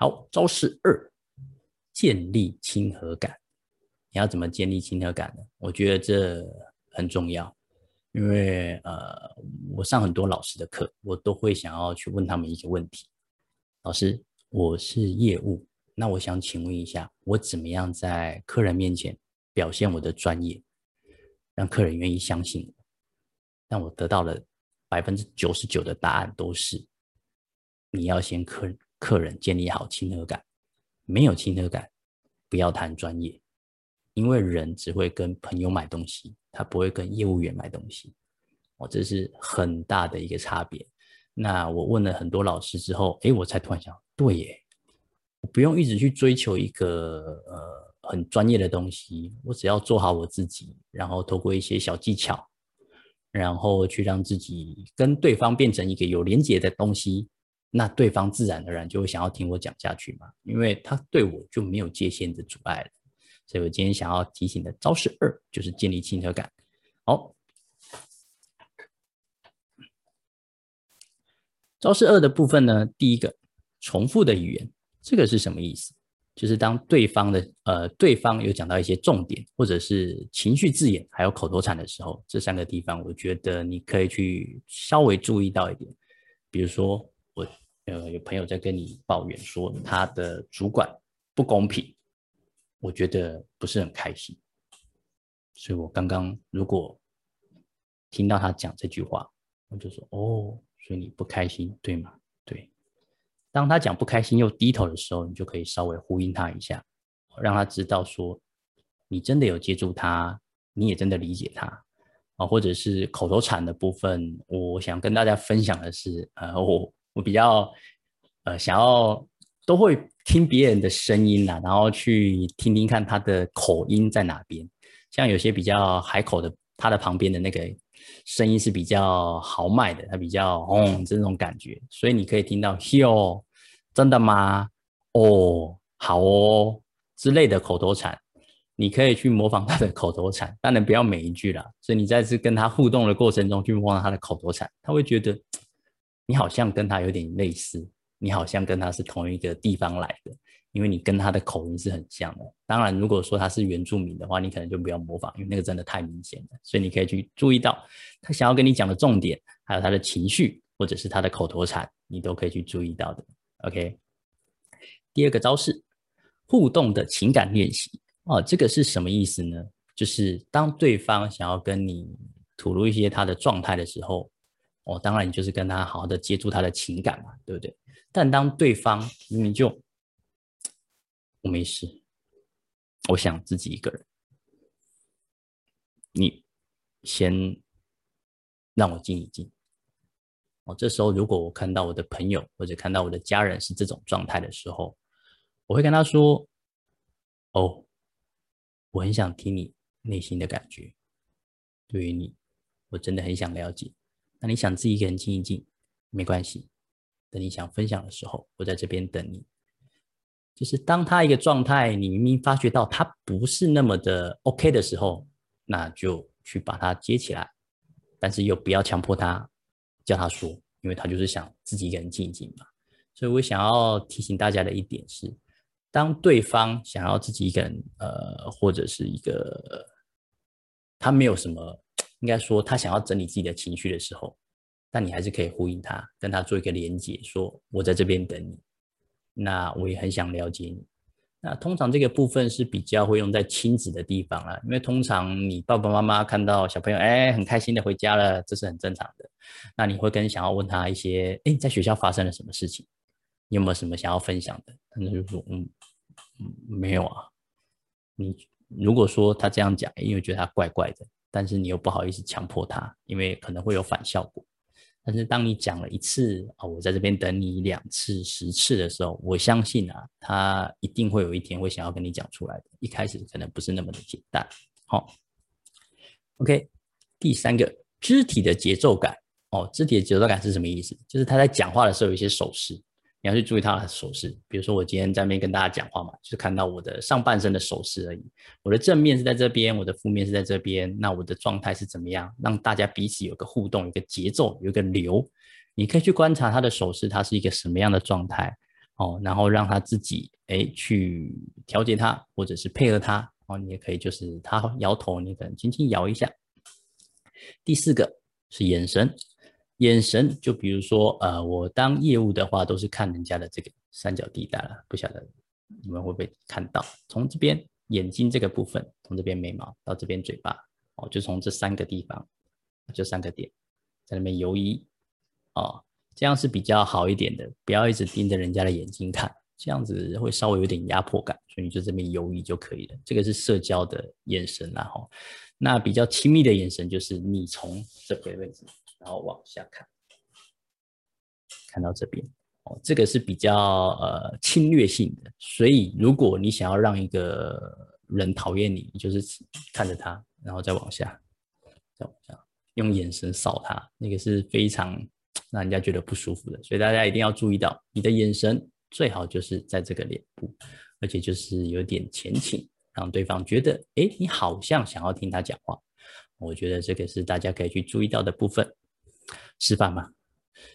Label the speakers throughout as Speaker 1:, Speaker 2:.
Speaker 1: 好，招式二，建立亲和感。你要怎么建立亲和感呢？我觉得这很重要，因为呃，我上很多老师的课，我都会想要去问他们一个问题：老师，我是业务，那我想请问一下，我怎么样在客人面前表现我的专业，让客人愿意相信我？但我得到了百分之九十九的答案都是：你要先客客人建立好亲和感，没有亲和感，不要谈专业。因为人只会跟朋友买东西，他不会跟业务员买东西，哦，这是很大的一个差别。那我问了很多老师之后，哎，我才突然想，对耶，不用一直去追求一个呃很专业的东西，我只要做好我自己，然后透过一些小技巧，然后去让自己跟对方变成一个有连结的东西，那对方自然而然就会想要听我讲下去嘛，因为他对我就没有界限的阻碍了。所以我今天想要提醒的招式二就是建立亲和感。好，招式二的部分呢，第一个重复的语言，这个是什么意思？就是当对方的呃对方有讲到一些重点，或者是情绪字眼，还有口头禅的时候，这三个地方，我觉得你可以去稍微注意到一点。比如说，呃有朋友在跟你抱怨说他的主管不公平。我觉得不是很开心，所以我刚刚如果听到他讲这句话，我就说：“哦，所以你不开心，对吗？”对。当他讲不开心又低头的时候，你就可以稍微呼应他一下，让他知道说你真的有接住他，你也真的理解他啊。或者是口头禅的部分，我想跟大家分享的是，呃，我比较呃想要都会。听别人的声音呐，然后去听听看他的口音在哪边。像有些比较海口的，他的旁边的那个声音是比较豪迈的，他比较哦这种感觉。所以你可以听到 “Here”，真的吗？哦，好哦之类的口头禅，你可以去模仿他的口头禅，当然不要每一句啦。所以你在次跟他互动的过程中去模仿他的口头禅，他会觉得你好像跟他有点类似。你好像跟他是同一个地方来的，因为你跟他的口音是很像的。当然，如果说他是原住民的话，你可能就不要模仿，因为那个真的太明显了。所以你可以去注意到他想要跟你讲的重点，还有他的情绪，或者是他的口头禅，你都可以去注意到的。OK，第二个招式，互动的情感练习哦，这个是什么意思呢？就是当对方想要跟你吐露一些他的状态的时候，哦，当然你就是跟他好好的接触他的情感嘛，对不对？但当对方明明就我没事，我想自己一个人，你先让我静一静。哦，这时候如果我看到我的朋友或者看到我的家人是这种状态的时候，我会跟他说：“哦，我很想听你内心的感觉，对于你，我真的很想了解。那你想自己一个人静一静，没关系。”等你想分享的时候，我在这边等你。就是当他一个状态，你明明发觉到他不是那么的 OK 的时候，那就去把他接起来，但是又不要强迫他叫他说，因为他就是想自己一个人静一静嘛。所以我想要提醒大家的一点是，当对方想要自己一个人，呃，或者是一个他没有什么，应该说他想要整理自己的情绪的时候。但你还是可以呼应他，跟他做一个连接，说我在这边等你。那我也很想了解你。那通常这个部分是比较会用在亲子的地方啦，因为通常你爸爸妈妈看到小朋友哎很开心的回家了，这是很正常的。那你会跟想要问他一些，哎，在学校发生了什么事情？你有没有什么想要分享的？他就说，嗯，没有啊。你如果说他这样讲，因为觉得他怪怪的，但是你又不好意思强迫他，因为可能会有反效果。但是当你讲了一次啊，我在这边等你两次、十次的时候，我相信啊，他一定会有一天会想要跟你讲出来的。一开始可能不是那么的简单。好，OK，第三个肢体的节奏感哦，肢体的节奏感是什么意思？就是他在讲话的时候有一些手势。你要去注意他的手势，比如说我今天在那边跟大家讲话嘛，就是看到我的上半身的手势而已。我的正面是在这边，我的负面是在这边，那我的状态是怎么样？让大家彼此有个互动，有个节奏，有个流。你可以去观察他的手势，他是一个什么样的状态哦，然后让他自己哎去调节他，或者是配合他哦，你也可以就是他摇头，你可能轻轻摇一下。第四个是眼神，眼神就比如说呃，我当业务的话都是看人家的这个三角地带了，不晓得你们会不会看到，从这边眼睛这个部分，从这边眉毛到这边嘴巴，哦，就从这三个地方，就三个点在那边游移，哦。这样是比较好一点的，不要一直盯着人家的眼睛看，这样子会稍微有点压迫感，所以你就这边游移就可以了。这个是社交的眼神啦，哈。那比较亲密的眼神就是你从这个位置，然后往下看，看到这边，哦，这个是比较呃侵略性的。所以如果你想要让一个人讨厌你，你就是看着他，然后再往下，再往下，用眼神扫他，那个是非常。让人家觉得不舒服的，所以大家一定要注意到，你的眼神最好就是在这个脸部，而且就是有点前倾，让对方觉得，哎，你好像想要听他讲话。我觉得这个是大家可以去注意到的部分。示范吗？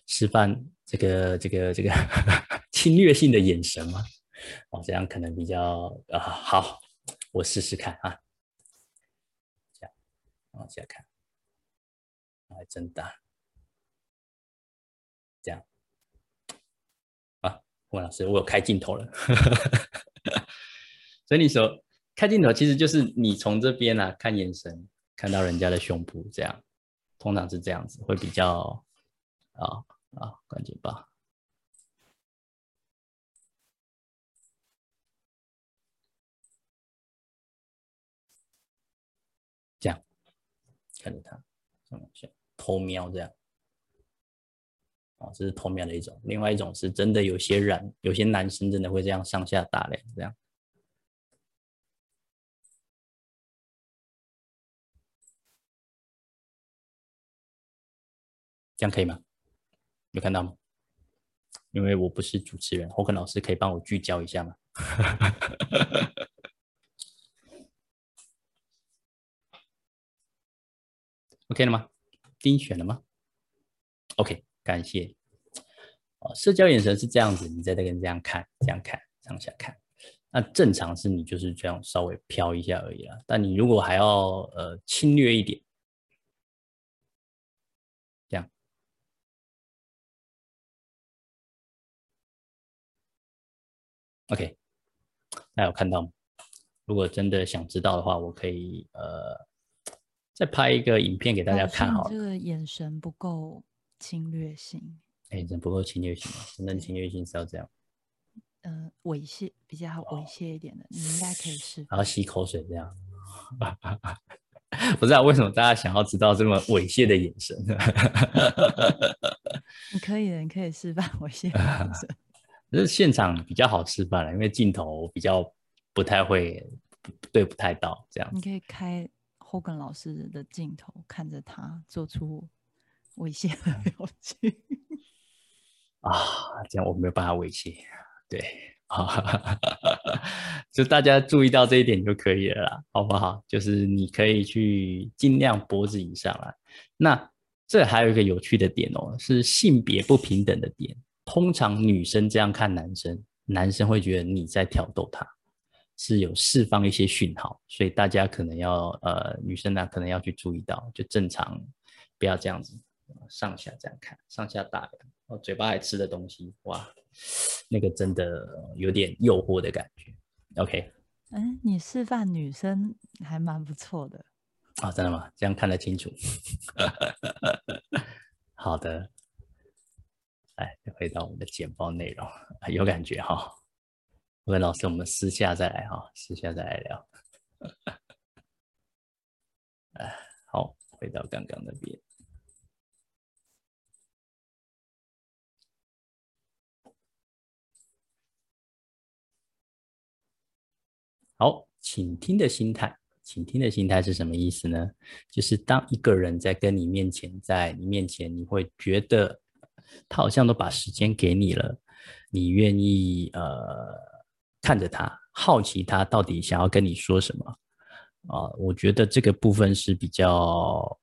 Speaker 1: 示范这个这个这个 侵略性的眼神吗？哦，这样可能比较啊好，我试试看啊。这样，往下看，还真大。这样啊，吴老师，我有开镜头了，所以你说开镜头其实就是你从这边啊看眼神，看到人家的胸部，这样通常是这样子，会比较啊啊，关键吧，这样看着他，偷瞄这样。哦，这是偷瞄的一种，另外一种是真的，有些人有些男生真的会这样上下打量，这样，这样可以吗？有看到吗？因为我不是主持人，霍肯老师可以帮我聚焦一下吗？OK 了吗？丁选了吗？OK。感谢，哦，社交眼神是这样子，你在这边这样看，这样看，上下看。那正常是你就是这样稍微飘一下而已啦。但你如果还要呃侵略一点，，OK，大家有看到吗？如果真的想知道的话，我可以呃再拍一个影片给大家看。好了，
Speaker 2: 这个眼神不够。侵略性，
Speaker 1: 哎，真不够侵略性啊！真正侵略性是要这样，
Speaker 2: 嗯，猥亵比较好，猥亵一点的，你应该可以试。
Speaker 1: 然后吸口水这样，不知道为什么大家想要知道这么猥亵的眼神？
Speaker 2: 你可以的，你可以示范猥亵眼神。
Speaker 1: 是现场比较好示范了，因为镜头比较不太会对不太到这样。
Speaker 2: 你可以开 Hogan 老师的镜头，看着他做出。猥亵的表情
Speaker 1: 啊，这样我没有办法猥亵，对啊，就大家注意到这一点就可以了啦，好不好？就是你可以去尽量脖子以上啦。那这还有一个有趣的点哦，是性别不平等的点。通常女生这样看男生，男生会觉得你在挑逗他，是有释放一些讯号，所以大家可能要呃，女生呢可能要去注意到，就正常不要这样子。上下这样看，上下打量，哦，嘴巴还吃的东西，哇，那个真的有点诱惑的感觉。OK，
Speaker 2: 嗯，你示范女生还蛮不错的
Speaker 1: 啊，真的吗？这样看得清楚。好的，来回到我们的简报内容，有感觉哈。各位老师，我们私下再来哈，私下再来聊。哎，好，回到刚刚那边。好，倾听的心态，倾听的心态是什么意思呢？就是当一个人在跟你面前，在你面前，你会觉得他好像都把时间给你了，你愿意呃看着他，好奇他到底想要跟你说什么，啊，我觉得这个部分是比较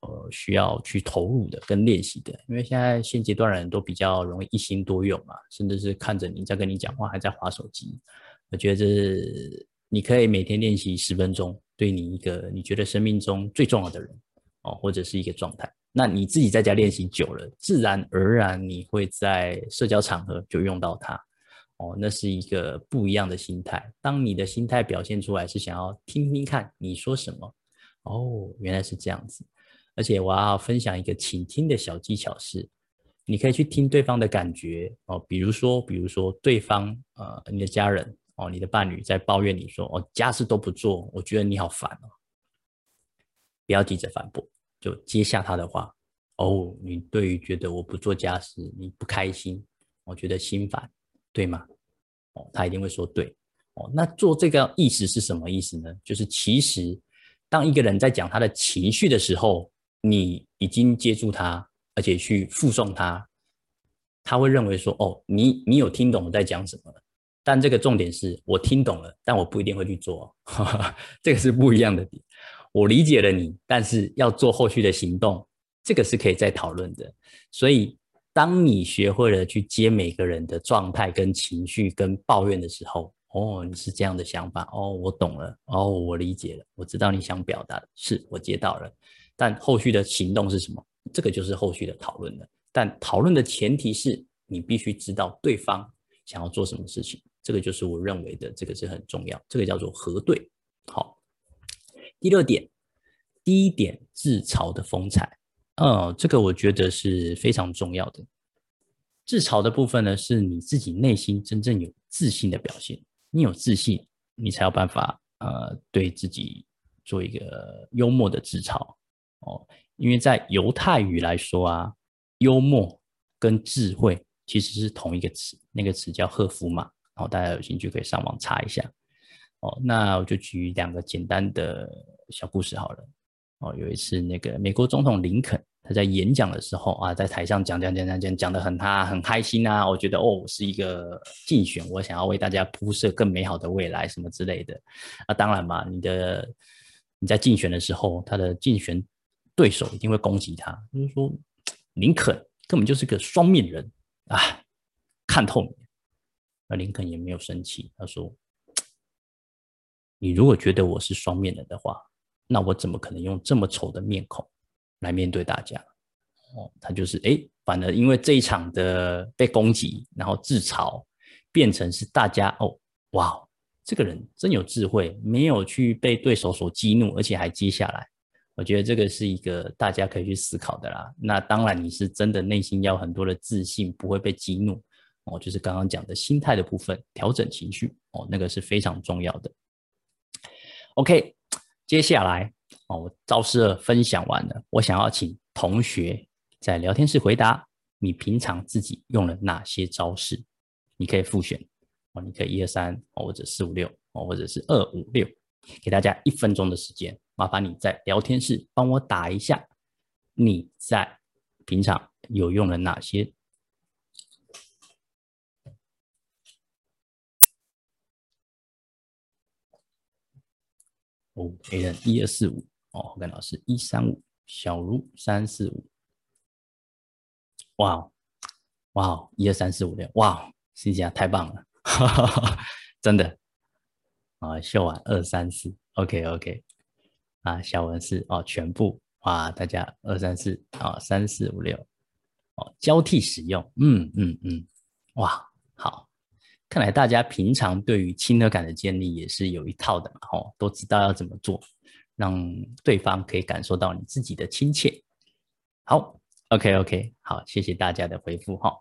Speaker 1: 呃需要去投入的跟练习的，因为现在现阶段人都比较容易一心多用嘛，甚至是看着你在跟你讲话还在划手机。我觉得你可以每天练习十分钟，对你一个你觉得生命中最重要的人哦，或者是一个状态，那你自己在家练习久了，自然而然你会在社交场合就用到它。哦，那是一个不一样的心态。当你的心态表现出来是想要听听看你说什么，哦，原来是这样子。而且我要分享一个倾听的小技巧是，你可以去听对方的感觉哦。比如说，比如说对方呃，你的家人哦，你的伴侣在抱怨你说哦，家事都不做，我觉得你好烦哦。不要急着反驳，就接下他的话。哦，你对于觉得我不做家事你不开心，我觉得心烦，对吗？哦，他一定会说对。哦，那做这个意思是什么意思呢？就是其实当一个人在讲他的情绪的时候，你已经接住他，而且去附送他，他会认为说，哦，你你有听懂我在讲什么。但这个重点是我听懂了，但我不一定会去做，这个是不一样的点。我理解了你，但是要做后续的行动，这个是可以再讨论的。所以。当你学会了去接每个人的状态、跟情绪、跟抱怨的时候，哦，你是这样的想法，哦，我懂了，哦，我理解了，我知道你想表达的是，我接到了。但后续的行动是什么？这个就是后续的讨论了。但讨论的前提是你必须知道对方想要做什么事情，这个就是我认为的，这个是很重要，这个叫做核对。好，第六点，第一点自嘲的风采。嗯，这个我觉得是非常重要的。自嘲的部分呢，是你自己内心真正有自信的表现。你有自信，你才有办法呃，对自己做一个幽默的自嘲哦。因为在犹太语来说啊，幽默跟智慧其实是同一个词，那个词叫赫夫嘛。然后大家有兴趣可以上网查一下哦。那我就举两个简单的小故事好了。哦，有一次那个美国总统林肯他在演讲的时候啊，在台上讲讲讲讲讲讲的很他很开心啊，我觉得哦是一个竞选，我想要为大家铺设更美好的未来什么之类的。啊，当然嘛，你的你在竞选的时候，他的竞选对手一定会攻击他，就是说林肯根本就是个双面人啊，看透你。那林肯也没有生气，他说：“你如果觉得我是双面人的话。”那我怎么可能用这么丑的面孔来面对大家？哦，他就是哎，反而因为这一场的被攻击，然后自嘲，变成是大家哦，哇，这个人真有智慧，没有去被对手所激怒，而且还接下来。我觉得这个是一个大家可以去思考的啦。那当然，你是真的内心要很多的自信，不会被激怒哦，就是刚刚讲的心态的部分，调整情绪哦，那个是非常重要的。OK。接下来哦，我招式分享完了，我想要请同学在聊天室回答，你平常自己用了哪些招式？你可以复选哦，你可以一二三哦，或者四五六哦，或者是二五六，给大家一分钟的时间，麻烦你在聊天室帮我打一下，你在平常有用了哪些？哦，A 人一二四五哦，跟老师一三五，小茹三四五，哇哇，一二三四五六，哇，思佳太棒了，真的啊，秀完二三四，OK OK，啊，小文是哦，全部哇，大家二三四啊，三四五六，哦，交替使用，嗯嗯嗯，哇，好。看来大家平常对于亲和感的建立也是有一套的嘛，吼，都知道要怎么做，让对方可以感受到你自己的亲切。好，OK OK，好，谢谢大家的回复哈。